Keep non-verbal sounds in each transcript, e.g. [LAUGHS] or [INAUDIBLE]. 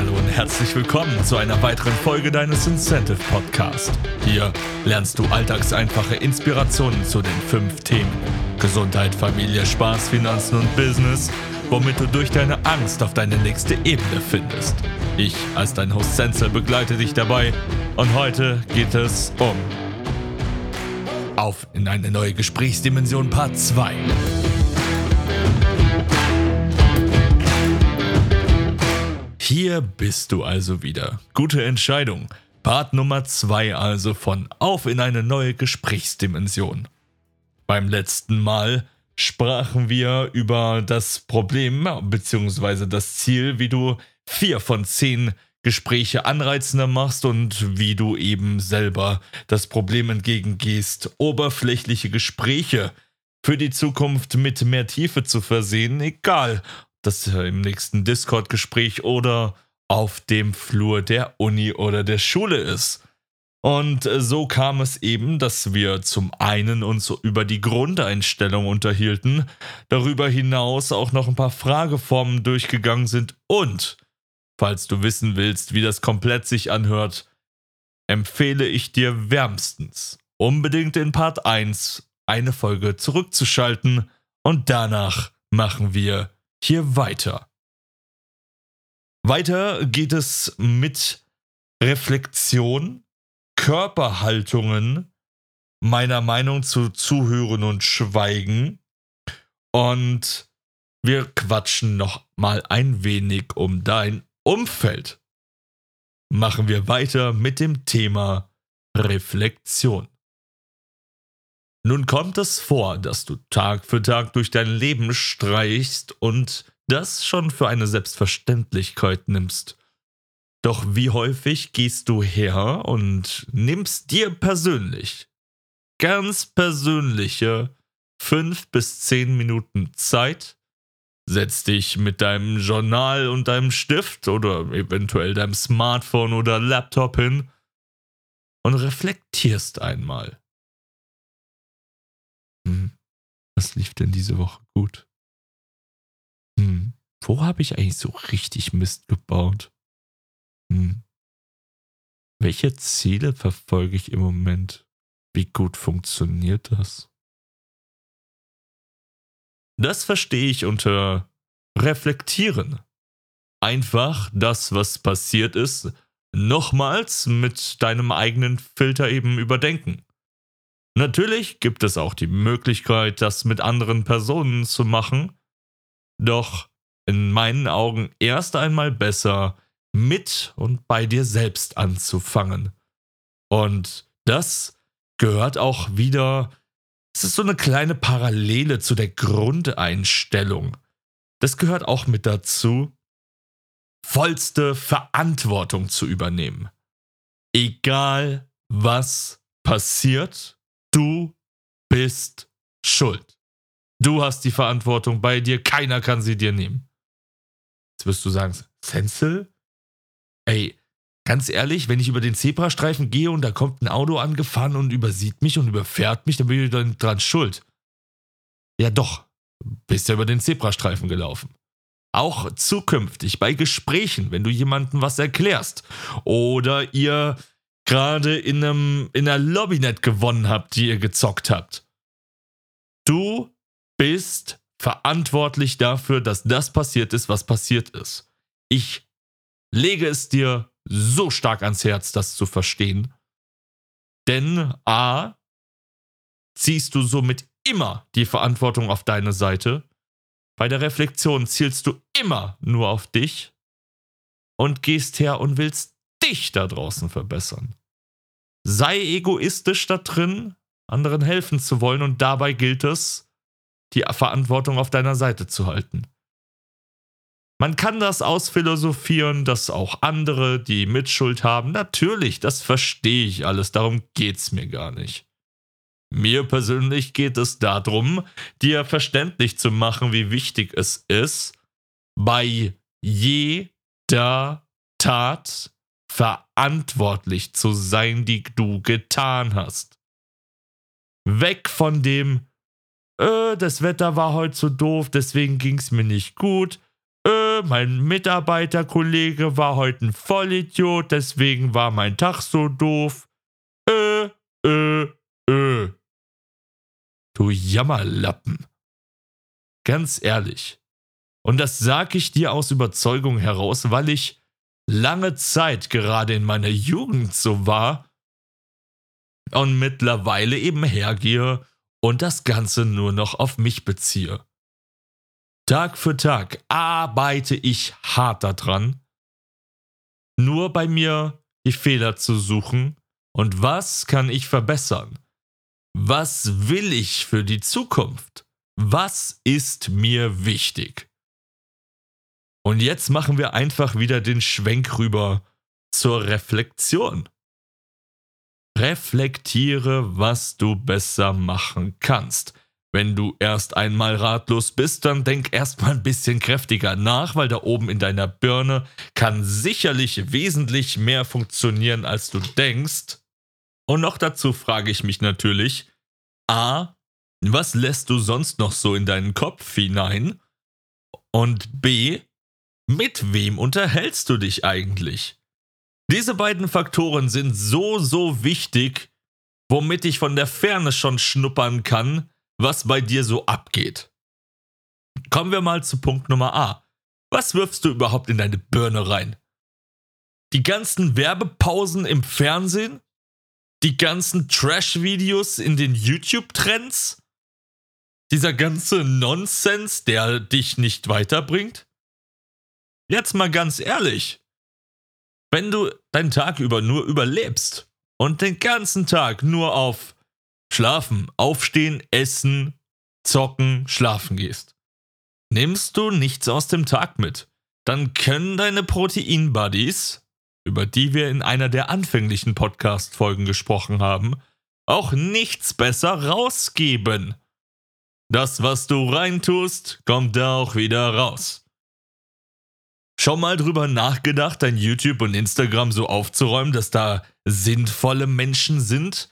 Hallo und herzlich willkommen zu einer weiteren Folge deines Incentive Podcast. Hier lernst du alltagseinfache Inspirationen zu den fünf Themen Gesundheit, Familie, Spaß, Finanzen und Business, womit du durch deine Angst auf deine nächste Ebene findest. Ich als dein Host Senzel begleite dich dabei und heute geht es um auf in eine neue Gesprächsdimension Part 2. Hier bist du also wieder. Gute Entscheidung. Part Nummer 2 also von Auf in eine neue Gesprächsdimension. Beim letzten Mal sprachen wir über das Problem bzw. das Ziel, wie du vier von zehn Gespräche anreizender machst und wie du eben selber das Problem entgegengehst, oberflächliche Gespräche für die Zukunft mit mehr Tiefe zu versehen, egal das im nächsten Discord-Gespräch oder auf dem Flur der Uni oder der Schule ist. Und äh, so kam es eben, dass wir zum einen uns über die Grundeinstellung unterhielten, darüber hinaus auch noch ein paar Frageformen durchgegangen sind und, falls du wissen willst, wie das komplett sich anhört, empfehle ich dir wärmstens, unbedingt in Part 1 eine Folge zurückzuschalten und danach machen wir hier weiter. Weiter geht es mit Reflexion, Körperhaltungen, meiner Meinung zu Zuhören und Schweigen. Und wir quatschen noch mal ein wenig um dein Umfeld. Machen wir weiter mit dem Thema Reflexion. Nun kommt es vor, dass du Tag für Tag durch dein Leben streichst und das schon für eine Selbstverständlichkeit nimmst. Doch wie häufig gehst du her und nimmst dir persönlich, ganz persönliche, fünf bis zehn Minuten Zeit, setzt dich mit deinem Journal und deinem Stift oder eventuell deinem Smartphone oder Laptop hin und reflektierst einmal. Hm. Was lief denn diese Woche gut? Hm. Wo habe ich eigentlich so richtig Mist gebaut? Hm. Welche Ziele verfolge ich im Moment? Wie gut funktioniert das? Das verstehe ich unter reflektieren. Einfach das, was passiert ist, nochmals mit deinem eigenen Filter eben überdenken. Natürlich gibt es auch die Möglichkeit, das mit anderen Personen zu machen, doch in meinen Augen erst einmal besser mit und bei dir selbst anzufangen. Und das gehört auch wieder, es ist so eine kleine Parallele zu der Grundeinstellung. Das gehört auch mit dazu, vollste Verantwortung zu übernehmen. Egal was passiert, Du bist schuld. Du hast die Verantwortung bei dir, keiner kann sie dir nehmen. Jetzt wirst du sagen, Senzel? Ey, ganz ehrlich, wenn ich über den Zebrastreifen gehe und da kommt ein Auto angefahren und übersieht mich und überfährt mich, dann bin ich dann dran schuld. Ja doch, bist ja über den Zebrastreifen gelaufen. Auch zukünftig bei Gesprächen, wenn du jemandem was erklärst oder ihr gerade in, einem, in einer Lobbynet gewonnen habt, die ihr gezockt habt. Du bist verantwortlich dafür, dass das passiert ist, was passiert ist. Ich lege es dir so stark ans Herz, das zu verstehen. Denn A, ziehst du somit immer die Verantwortung auf deine Seite. Bei der Reflexion zielst du immer nur auf dich und gehst her und willst dich da draußen verbessern. Sei egoistisch da drin, anderen helfen zu wollen und dabei gilt es, die Verantwortung auf deiner Seite zu halten. Man kann das ausphilosophieren, dass auch andere die Mitschuld haben. Natürlich, das verstehe ich alles, darum geht's mir gar nicht. Mir persönlich geht es darum, dir verständlich zu machen, wie wichtig es ist, bei jeder Tat verantwortlich zu sein, die du getan hast. Weg von dem, äh, das Wetter war heute so doof, deswegen ging es mir nicht gut. Äh, mein Mitarbeiterkollege war heute ein Vollidiot, deswegen war mein Tag so doof. Äh, äh, äh. Du Jammerlappen. Ganz ehrlich. Und das sage ich dir aus Überzeugung heraus, weil ich lange Zeit gerade in meiner Jugend so war und mittlerweile eben hergehe und das Ganze nur noch auf mich beziehe. Tag für Tag arbeite ich hart daran, nur bei mir die Fehler zu suchen und was kann ich verbessern? Was will ich für die Zukunft? Was ist mir wichtig? Und jetzt machen wir einfach wieder den Schwenk rüber zur Reflexion. Reflektiere, was du besser machen kannst. Wenn du erst einmal ratlos bist, dann denk erstmal ein bisschen kräftiger nach, weil da oben in deiner Birne kann sicherlich wesentlich mehr funktionieren, als du denkst. Und noch dazu frage ich mich natürlich, a, was lässt du sonst noch so in deinen Kopf hinein? Und b, mit wem unterhältst du dich eigentlich? Diese beiden Faktoren sind so, so wichtig, womit ich von der Ferne schon schnuppern kann, was bei dir so abgeht. Kommen wir mal zu Punkt Nummer A. Was wirfst du überhaupt in deine Birne rein? Die ganzen Werbepausen im Fernsehen? Die ganzen Trash-Videos in den YouTube-Trends? Dieser ganze Nonsens, der dich nicht weiterbringt? Jetzt mal ganz ehrlich. Wenn du deinen Tag über nur überlebst und den ganzen Tag nur auf Schlafen, Aufstehen, Essen, Zocken, Schlafen gehst, nimmst du nichts aus dem Tag mit, dann können deine Protein-Buddies, über die wir in einer der anfänglichen Podcast-Folgen gesprochen haben, auch nichts besser rausgeben. Das, was du reintust, kommt da auch wieder raus. Schon mal drüber nachgedacht, dein YouTube und Instagram so aufzuräumen, dass da sinnvolle Menschen sind?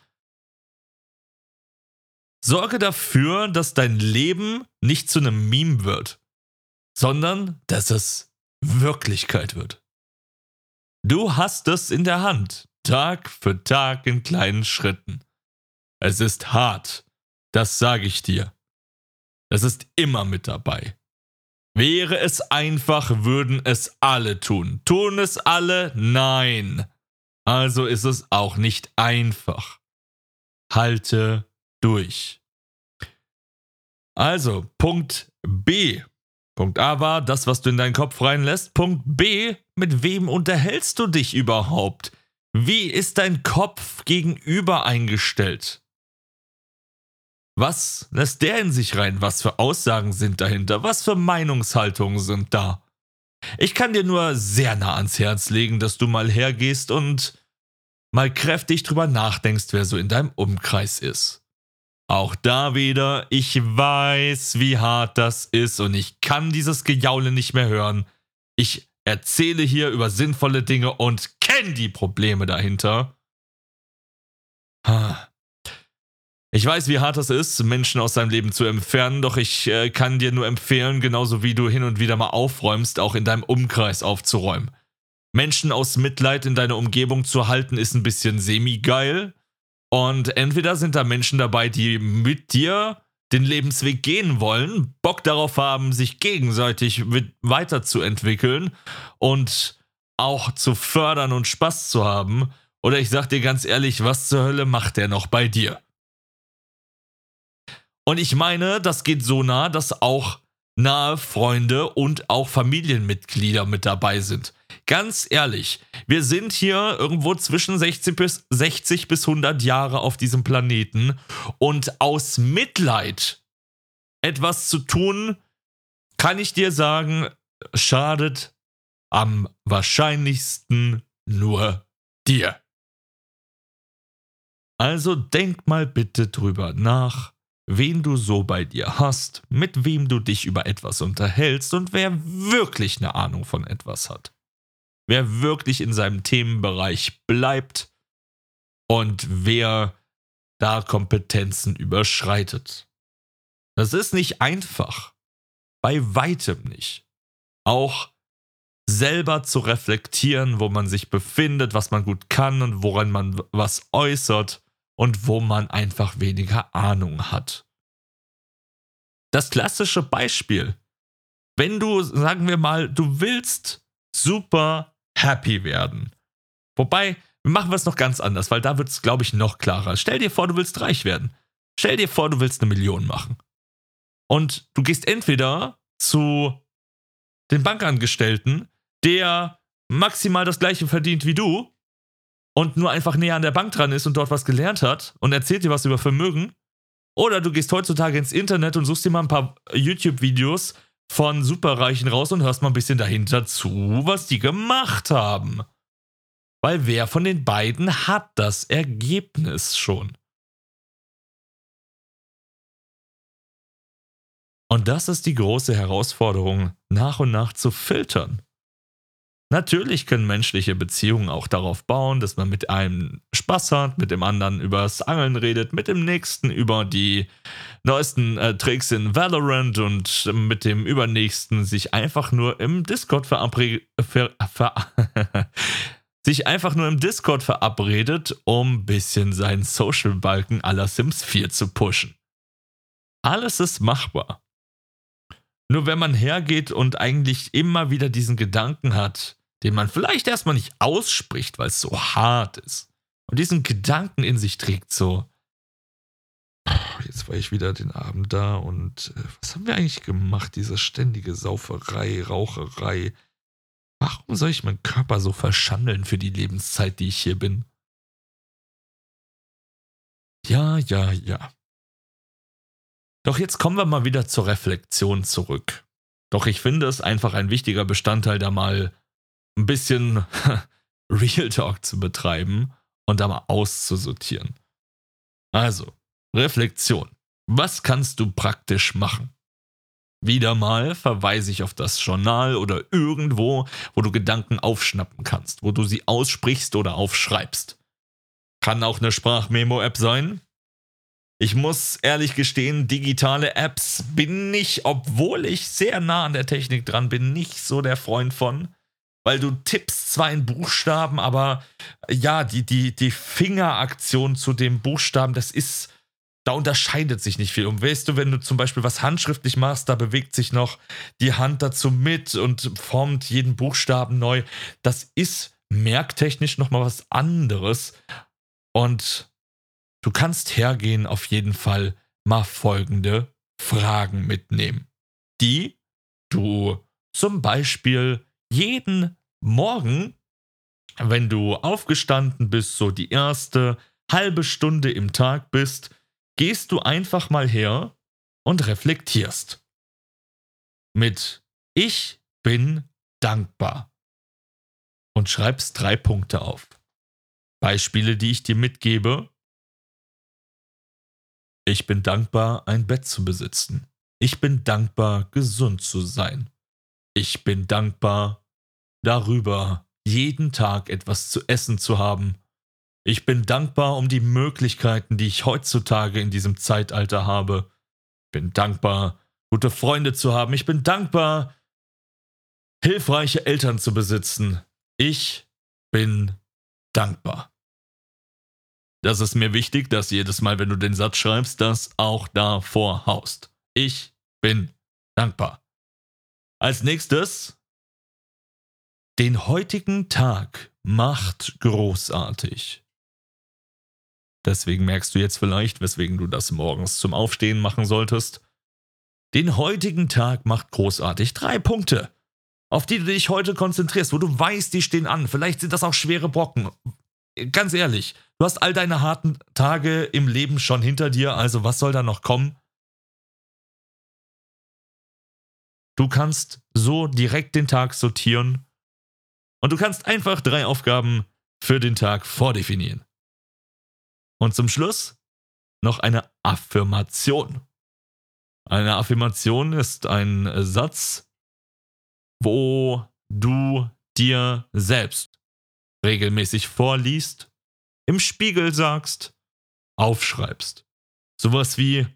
Sorge dafür, dass dein Leben nicht zu einem Meme wird, sondern dass es Wirklichkeit wird. Du hast es in der Hand, Tag für Tag in kleinen Schritten. Es ist hart, das sage ich dir. Es ist immer mit dabei. Wäre es einfach, würden es alle tun. Tun es alle? Nein. Also ist es auch nicht einfach. Halte durch. Also, Punkt B. Punkt A war das, was du in deinen Kopf reinlässt. Punkt B, mit wem unterhältst du dich überhaupt? Wie ist dein Kopf gegenüber eingestellt? Was lässt der in sich rein? Was für Aussagen sind dahinter? Was für Meinungshaltungen sind da? Ich kann dir nur sehr nah ans Herz legen, dass du mal hergehst und mal kräftig drüber nachdenkst, wer so in deinem Umkreis ist. Auch da wieder, ich weiß, wie hart das ist und ich kann dieses Gejaule nicht mehr hören. Ich erzähle hier über sinnvolle Dinge und kenne die Probleme dahinter. Ich weiß, wie hart das ist, Menschen aus deinem Leben zu entfernen, doch ich äh, kann dir nur empfehlen, genauso wie du hin und wieder mal aufräumst, auch in deinem Umkreis aufzuräumen. Menschen aus Mitleid in deiner Umgebung zu halten, ist ein bisschen semi-geil. Und entweder sind da Menschen dabei, die mit dir den Lebensweg gehen wollen, Bock darauf haben, sich gegenseitig weiterzuentwickeln und auch zu fördern und Spaß zu haben. Oder ich sag dir ganz ehrlich, was zur Hölle macht der noch bei dir? Und ich meine, das geht so nah, dass auch nahe Freunde und auch Familienmitglieder mit dabei sind. Ganz ehrlich, wir sind hier irgendwo zwischen 60 bis, 60 bis 100 Jahre auf diesem Planeten und aus Mitleid etwas zu tun, kann ich dir sagen, schadet am wahrscheinlichsten nur dir. Also denk mal bitte drüber nach wen du so bei dir hast, mit wem du dich über etwas unterhältst und wer wirklich eine Ahnung von etwas hat. Wer wirklich in seinem Themenbereich bleibt und wer da Kompetenzen überschreitet. Das ist nicht einfach. Bei weitem nicht. Auch selber zu reflektieren, wo man sich befindet, was man gut kann und woran man was äußert und wo man einfach weniger Ahnung hat. Das klassische Beispiel. Wenn du, sagen wir mal, du willst super happy werden. Wobei, machen wir es noch ganz anders, weil da wird es, glaube ich, noch klarer. Stell dir vor, du willst reich werden. Stell dir vor, du willst eine Million machen. Und du gehst entweder zu den Bankangestellten, der maximal das gleiche verdient wie du und nur einfach näher an der Bank dran ist und dort was gelernt hat und erzählt dir was über Vermögen. Oder du gehst heutzutage ins Internet und suchst dir mal ein paar YouTube-Videos von Superreichen raus und hörst mal ein bisschen dahinter zu, was die gemacht haben. Weil wer von den beiden hat das Ergebnis schon? Und das ist die große Herausforderung, nach und nach zu filtern. Natürlich können menschliche Beziehungen auch darauf bauen, dass man mit einem Spaß hat, mit dem anderen über das Angeln redet, mit dem nächsten über die neuesten äh, Tricks in Valorant und mit dem übernächsten sich einfach nur im Discord verabredet, ver ver [LAUGHS] sich einfach nur im Discord verabredet, um ein bisschen seinen Social-Balken aller Sims 4 zu pushen. Alles ist machbar. Nur wenn man hergeht und eigentlich immer wieder diesen Gedanken hat, den man vielleicht erstmal nicht ausspricht, weil es so hart ist, und diesen Gedanken in sich trägt, so, jetzt war ich wieder den Abend da und äh, was haben wir eigentlich gemacht, diese ständige Sauferei, Raucherei. Warum soll ich meinen Körper so verschandeln für die Lebenszeit, die ich hier bin? Ja, ja, ja. Doch jetzt kommen wir mal wieder zur Reflexion zurück. Doch ich finde es einfach ein wichtiger Bestandteil, da mal ein bisschen [LAUGHS] Real Talk zu betreiben und da mal auszusortieren. Also, Reflexion. Was kannst du praktisch machen? Wieder mal verweise ich auf das Journal oder irgendwo, wo du Gedanken aufschnappen kannst, wo du sie aussprichst oder aufschreibst. Kann auch eine Sprachmemo-App sein, ich muss ehrlich gestehen, digitale Apps bin ich, obwohl ich sehr nah an der Technik dran bin, nicht so der Freund von. Weil du tippst zwar in Buchstaben, aber ja, die, die, die Fingeraktion zu dem Buchstaben, das ist, da unterscheidet sich nicht viel. Und weißt du, wenn du zum Beispiel was handschriftlich machst, da bewegt sich noch die Hand dazu mit und formt jeden Buchstaben neu. Das ist merktechnisch nochmal was anderes. Und Du kannst hergehen auf jeden Fall mal folgende Fragen mitnehmen, die du zum Beispiel jeden Morgen, wenn du aufgestanden bist, so die erste halbe Stunde im Tag bist, gehst du einfach mal her und reflektierst. Mit Ich bin dankbar. Und schreibst drei Punkte auf. Beispiele, die ich dir mitgebe, ich bin dankbar, ein Bett zu besitzen. Ich bin dankbar, gesund zu sein. Ich bin dankbar darüber, jeden Tag etwas zu essen zu haben. Ich bin dankbar um die Möglichkeiten, die ich heutzutage in diesem Zeitalter habe. Ich bin dankbar, gute Freunde zu haben. Ich bin dankbar, hilfreiche Eltern zu besitzen. Ich bin dankbar. Das ist mir wichtig, dass jedes Mal, wenn du den Satz schreibst, das auch davor haust. Ich bin dankbar. Als nächstes, den heutigen Tag macht großartig. Deswegen merkst du jetzt vielleicht, weswegen du das morgens zum Aufstehen machen solltest. Den heutigen Tag macht großartig. Drei Punkte, auf die du dich heute konzentrierst, wo du weißt, die stehen an. Vielleicht sind das auch schwere Brocken ganz ehrlich, du hast all deine harten Tage im Leben schon hinter dir, also was soll da noch kommen? Du kannst so direkt den Tag sortieren und du kannst einfach drei Aufgaben für den Tag vordefinieren. Und zum Schluss noch eine Affirmation. Eine Affirmation ist ein Satz, wo du dir selbst regelmäßig vorliest, im Spiegel sagst, aufschreibst. Sowas wie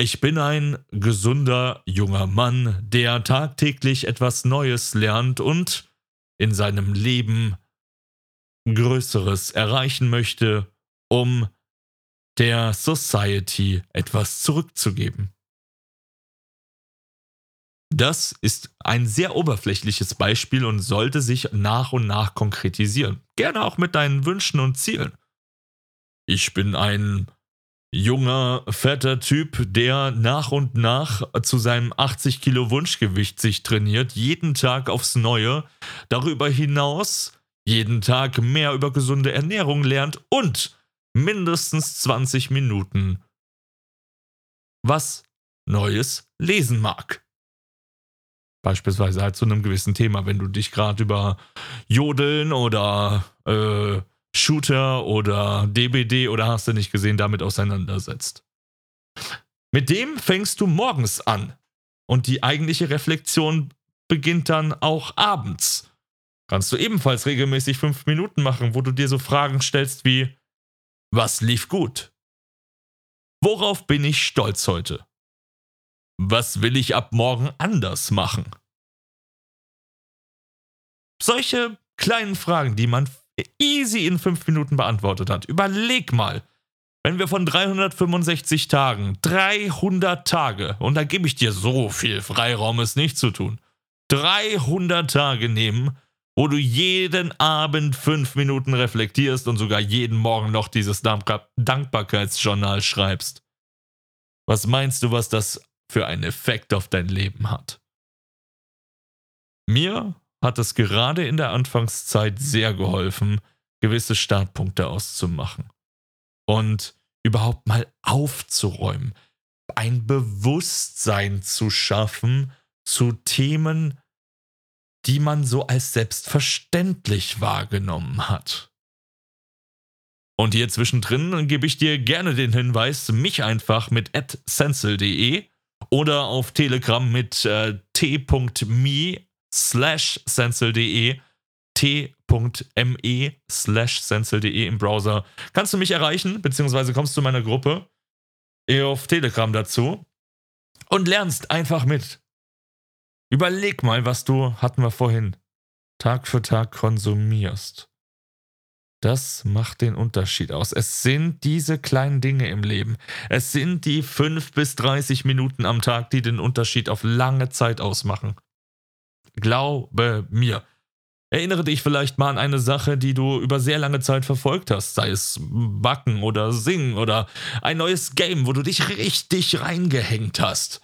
Ich bin ein gesunder junger Mann, der tagtäglich etwas Neues lernt und in seinem Leben Größeres erreichen möchte, um der Society etwas zurückzugeben. Das ist ein sehr oberflächliches Beispiel und sollte sich nach und nach konkretisieren. Gerne auch mit deinen Wünschen und Zielen. Ich bin ein junger, fetter Typ, der nach und nach zu seinem 80 Kilo Wunschgewicht sich trainiert, jeden Tag aufs Neue, darüber hinaus jeden Tag mehr über gesunde Ernährung lernt und mindestens 20 Minuten was Neues lesen mag. Beispielsweise halt zu einem gewissen Thema, wenn du dich gerade über Jodeln oder äh, Shooter oder DBD oder hast du nicht gesehen, damit auseinandersetzt. Mit dem fängst du morgens an und die eigentliche Reflexion beginnt dann auch abends. Kannst du ebenfalls regelmäßig fünf Minuten machen, wo du dir so Fragen stellst wie, was lief gut? Worauf bin ich stolz heute? Was will ich ab morgen anders machen? Solche kleinen Fragen, die man easy in fünf Minuten beantwortet hat. Überleg mal, wenn wir von 365 Tagen, 300 Tage, und da gebe ich dir so viel Freiraum, es nicht zu tun, 300 Tage nehmen, wo du jeden Abend fünf Minuten reflektierst und sogar jeden Morgen noch dieses Dankbarkeitsjournal schreibst. Was meinst du, was das für einen Effekt auf dein Leben hat? Mir hat es gerade in der Anfangszeit sehr geholfen, gewisse Startpunkte auszumachen und überhaupt mal aufzuräumen, ein Bewusstsein zu schaffen zu Themen, die man so als selbstverständlich wahrgenommen hat. Und hier zwischendrin gebe ich dir gerne den Hinweis, mich einfach mit @sensel.de oder auf Telegram mit äh, t.me slash sensel.de t.me slash sensel.de im Browser kannst du mich erreichen, beziehungsweise kommst zu meiner Gruppe auf Telegram dazu und lernst einfach mit. Überleg mal, was du, hatten wir vorhin, Tag für Tag konsumierst. Das macht den Unterschied aus. Es sind diese kleinen Dinge im Leben. Es sind die 5 bis 30 Minuten am Tag, die den Unterschied auf lange Zeit ausmachen. Glaube mir. Erinnere dich vielleicht mal an eine Sache, die du über sehr lange Zeit verfolgt hast, sei es Backen oder Singen oder ein neues Game, wo du dich richtig reingehängt hast.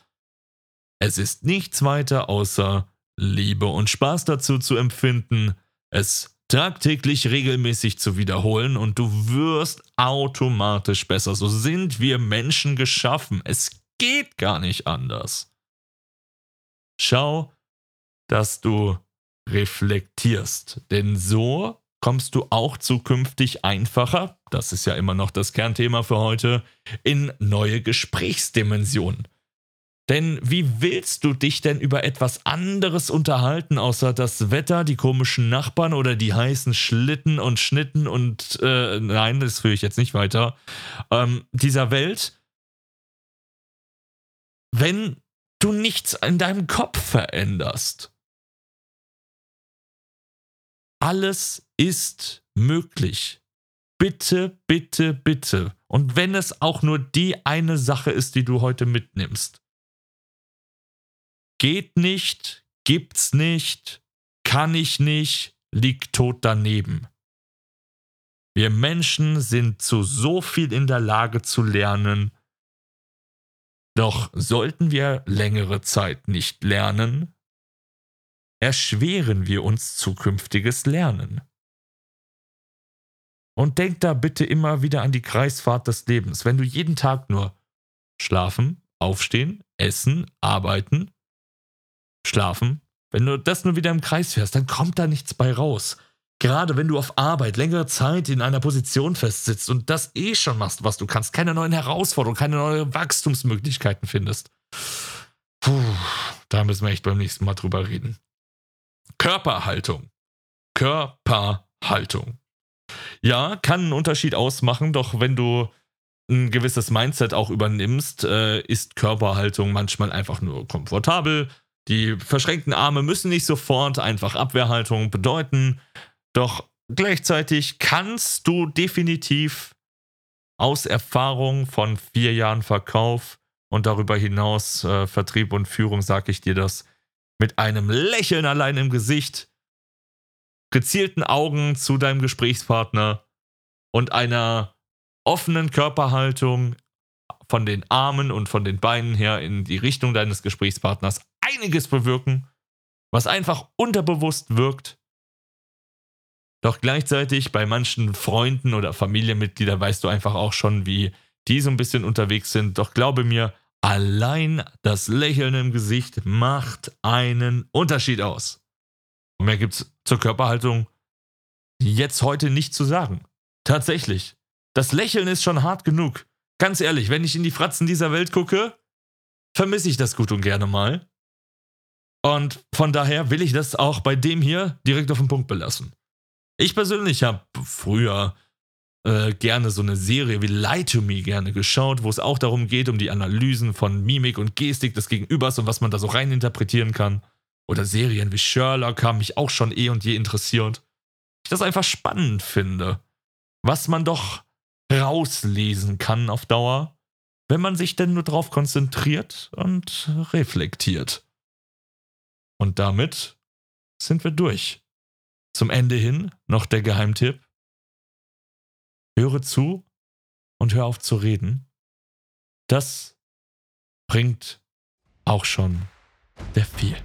Es ist nichts weiter außer Liebe und Spaß dazu zu empfinden, es tagtäglich regelmäßig zu wiederholen und du wirst automatisch besser. So sind wir Menschen geschaffen. Es geht gar nicht anders. Schau, dass du reflektierst, denn so kommst du auch zukünftig einfacher, das ist ja immer noch das Kernthema für heute, in neue Gesprächsdimensionen. Denn wie willst du dich denn über etwas anderes unterhalten, außer das Wetter, die komischen Nachbarn oder die heißen Schlitten und Schnitten und äh, nein, das führe ich jetzt nicht weiter, ähm, dieser Welt, wenn du nichts in deinem Kopf veränderst? Alles ist möglich. Bitte, bitte, bitte. Und wenn es auch nur die eine Sache ist, die du heute mitnimmst Geht nicht, gibt's nicht, kann ich nicht, liegt tot daneben. Wir Menschen sind zu so viel in der Lage zu lernen, doch sollten wir längere Zeit nicht lernen, erschweren wir uns zukünftiges Lernen. Und denk da bitte immer wieder an die Kreisfahrt des Lebens. Wenn du jeden Tag nur schlafen, aufstehen, essen, arbeiten, schlafen. Wenn du das nur wieder im Kreis fährst, dann kommt da nichts bei raus. Gerade wenn du auf Arbeit längere Zeit in einer Position festsitzt und das eh schon machst, was du kannst, keine neuen Herausforderungen, keine neuen Wachstumsmöglichkeiten findest. Puh, da müssen wir echt beim nächsten Mal drüber reden. Körperhaltung. Körperhaltung. Ja, kann einen Unterschied ausmachen, doch wenn du ein gewisses Mindset auch übernimmst, äh, ist Körperhaltung manchmal einfach nur komfortabel. Die verschränkten Arme müssen nicht sofort einfach Abwehrhaltung bedeuten. Doch gleichzeitig kannst du definitiv aus Erfahrung von vier Jahren Verkauf und darüber hinaus äh, Vertrieb und Führung, sage ich dir das, mit einem Lächeln allein im Gesicht, gezielten Augen zu deinem Gesprächspartner und einer offenen Körperhaltung von den Armen und von den Beinen her in die Richtung deines Gesprächspartners einiges bewirken, was einfach unterbewusst wirkt. Doch gleichzeitig bei manchen Freunden oder Familienmitgliedern weißt du einfach auch schon, wie die so ein bisschen unterwegs sind. Doch glaube mir, allein das Lächeln im Gesicht macht einen Unterschied aus. Mehr gibt's zur Körperhaltung jetzt heute nicht zu sagen. Tatsächlich. Das Lächeln ist schon hart genug. Ganz ehrlich, wenn ich in die Fratzen dieser Welt gucke, vermisse ich das gut und gerne mal. Und von daher will ich das auch bei dem hier direkt auf den Punkt belassen. Ich persönlich habe früher äh, gerne so eine Serie wie Lie to Me gerne geschaut, wo es auch darum geht, um die Analysen von Mimik und Gestik des Gegenübers und was man da so reininterpretieren kann. Oder Serien wie Sherlock haben mich auch schon eh und je interessiert. Ich das einfach spannend finde. Was man doch rauslesen kann auf Dauer, wenn man sich denn nur darauf konzentriert und reflektiert. Und damit sind wir durch. Zum Ende hin noch der Geheimtipp. Höre zu und hör auf zu reden. Das bringt auch schon sehr viel.